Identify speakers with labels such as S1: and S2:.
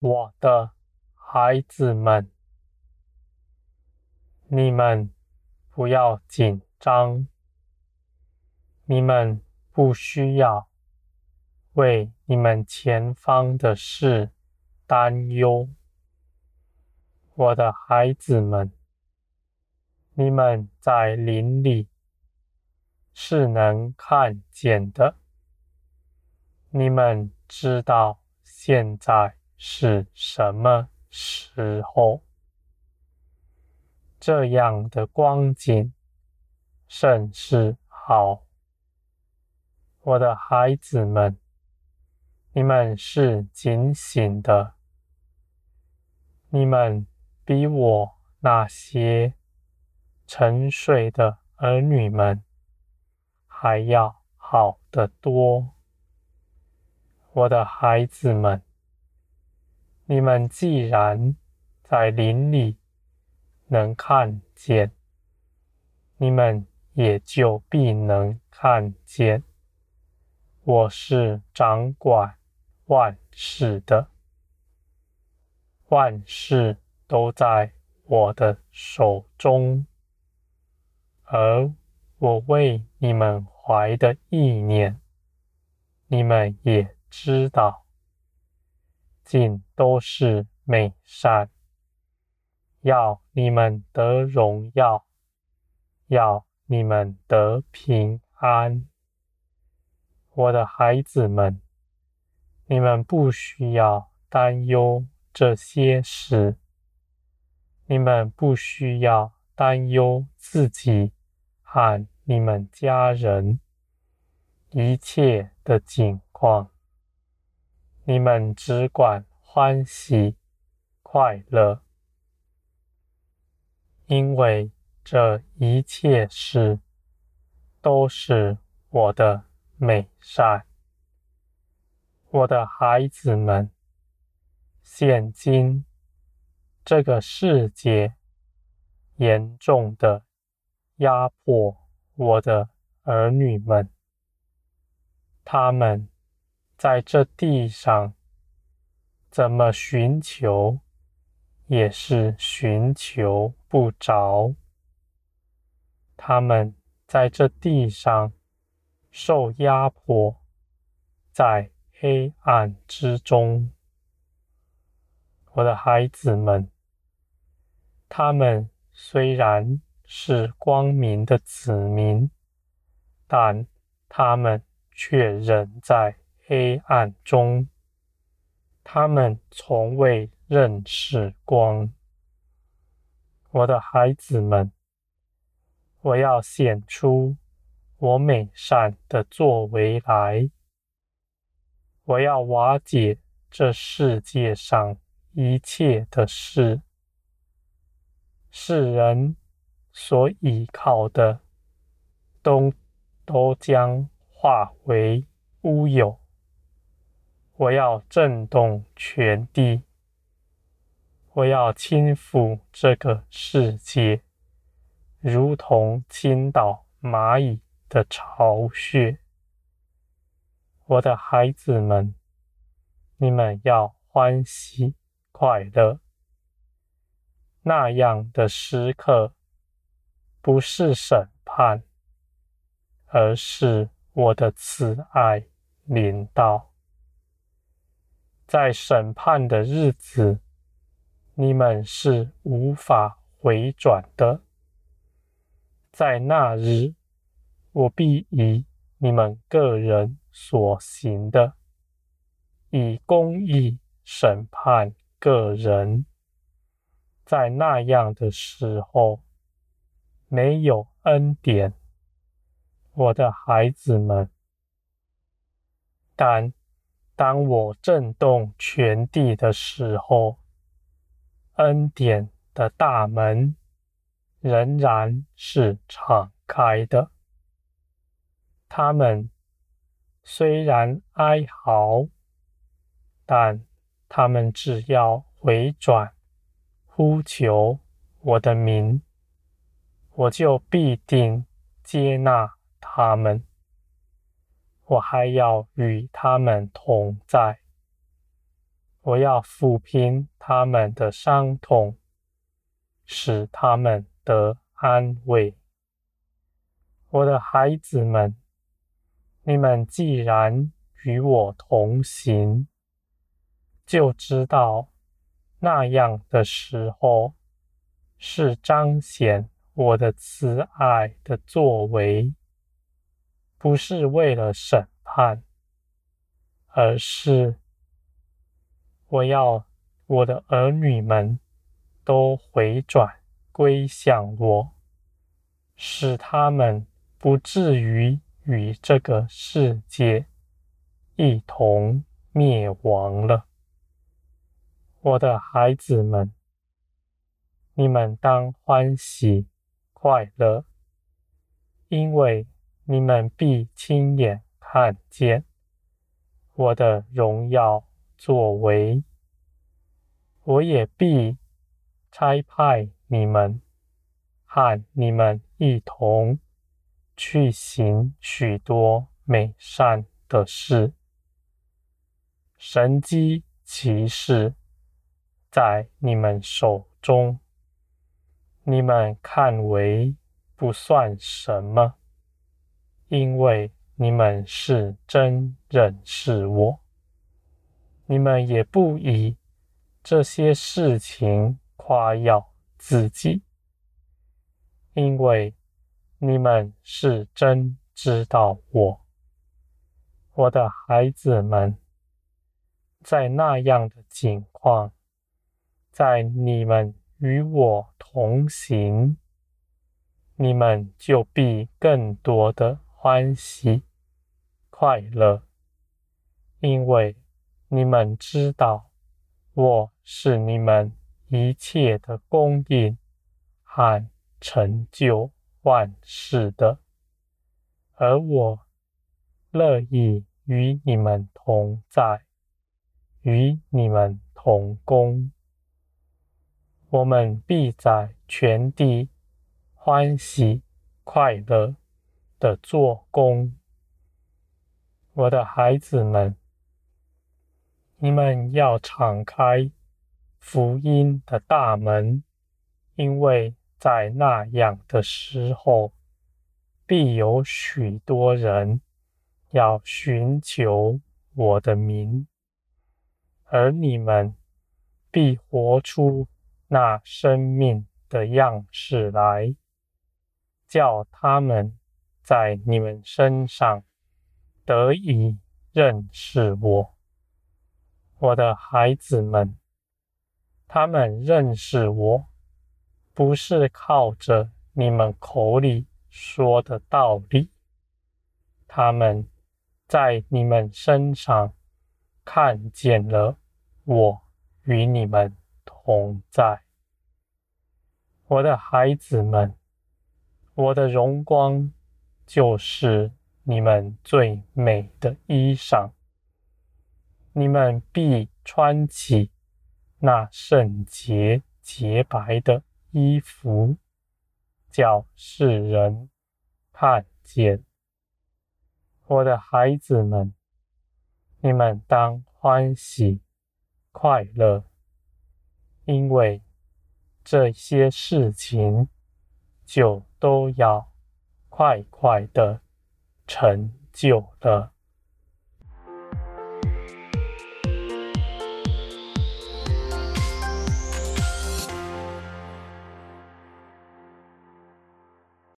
S1: 我的孩子们，你们不要紧张，你们不需要为你们前方的事担忧。我的孩子们，你们在林里是能看见的，你们知道现在。是什么时候？这样的光景甚是好。我的孩子们，你们是警醒的，你们比我那些沉睡的儿女们还要好得多。我的孩子们。你们既然在林里能看见，你们也就必能看见。我是掌管万事的，万事都在我的手中，而我为你们怀的意念，你们也知道。尽都是美善，要你们得荣耀，要你们得平安。我的孩子们，你们不需要担忧这些事，你们不需要担忧自己和你们家人一切的境况。你们只管欢喜快乐，因为这一切事都是我的美善。我的孩子们，现今这个世界严重的压迫我的儿女们，他们。在这地上，怎么寻求，也是寻求不着。他们在这地上受压迫，在黑暗之中。我的孩子们，他们虽然是光明的子民，但他们却仍在。黑暗中，他们从未认识光。我的孩子们，我要显出我美善的作为来。我要瓦解这世界上一切的事，世人所倚靠的，都都将化为乌有。我要震动全地，我要轻抚这个世界，如同倾倒蚂蚁的巢穴。我的孩子们，你们要欢喜快乐。那样的时刻，不是审判，而是我的慈爱临到。在审判的日子，你们是无法回转的。在那日，我必以你们个人所行的，以公义审判个人。在那样的时候，没有恩典，我的孩子们，但。当我震动全地的时候，恩典的大门仍然是敞开的。他们虽然哀嚎，但他们只要回转，呼求我的名，我就必定接纳他们。我还要与他们同在，我要抚平他们的伤痛，使他们得安慰。我的孩子们，你们既然与我同行，就知道那样的时候是彰显我的慈爱的作为，不是为了审判，而是我要我的儿女们都回转归向我，使他们不至于与这个世界一同灭亡了。我的孩子们，你们当欢喜快乐，因为你们必亲眼看见我的荣耀作为。我也必差派你们，和你们一同。去行许多美善的事，神机奇事在你们手中，你们看为不算什么，因为你们是真认识我。你们也不以这些事情夸耀自己，因为。你们是真知道我，我的孩子们，在那样的境况，在你们与我同行，你们就必更多的欢喜快乐，因为你们知道我是你们一切的供应和成就。万事的，而我乐意与你们同在，与你们同工。我们必在全地欢喜快乐的做工。我的孩子们，你们要敞开福音的大门，因为。在那样的时候，必有许多人要寻求我的名，而你们必活出那生命的样式来，叫他们在你们身上得以认识我。我的孩子们，他们认识我。不是靠着你们口里说的道理，他们在你们身上看见了我与你们同在。我的孩子们，我的荣光就是你们最美的衣裳，你们必穿起那圣洁洁白的。衣服，叫世人看见。我的孩子们，你们当欢喜快乐，因为这些事情就都要快快的成就了。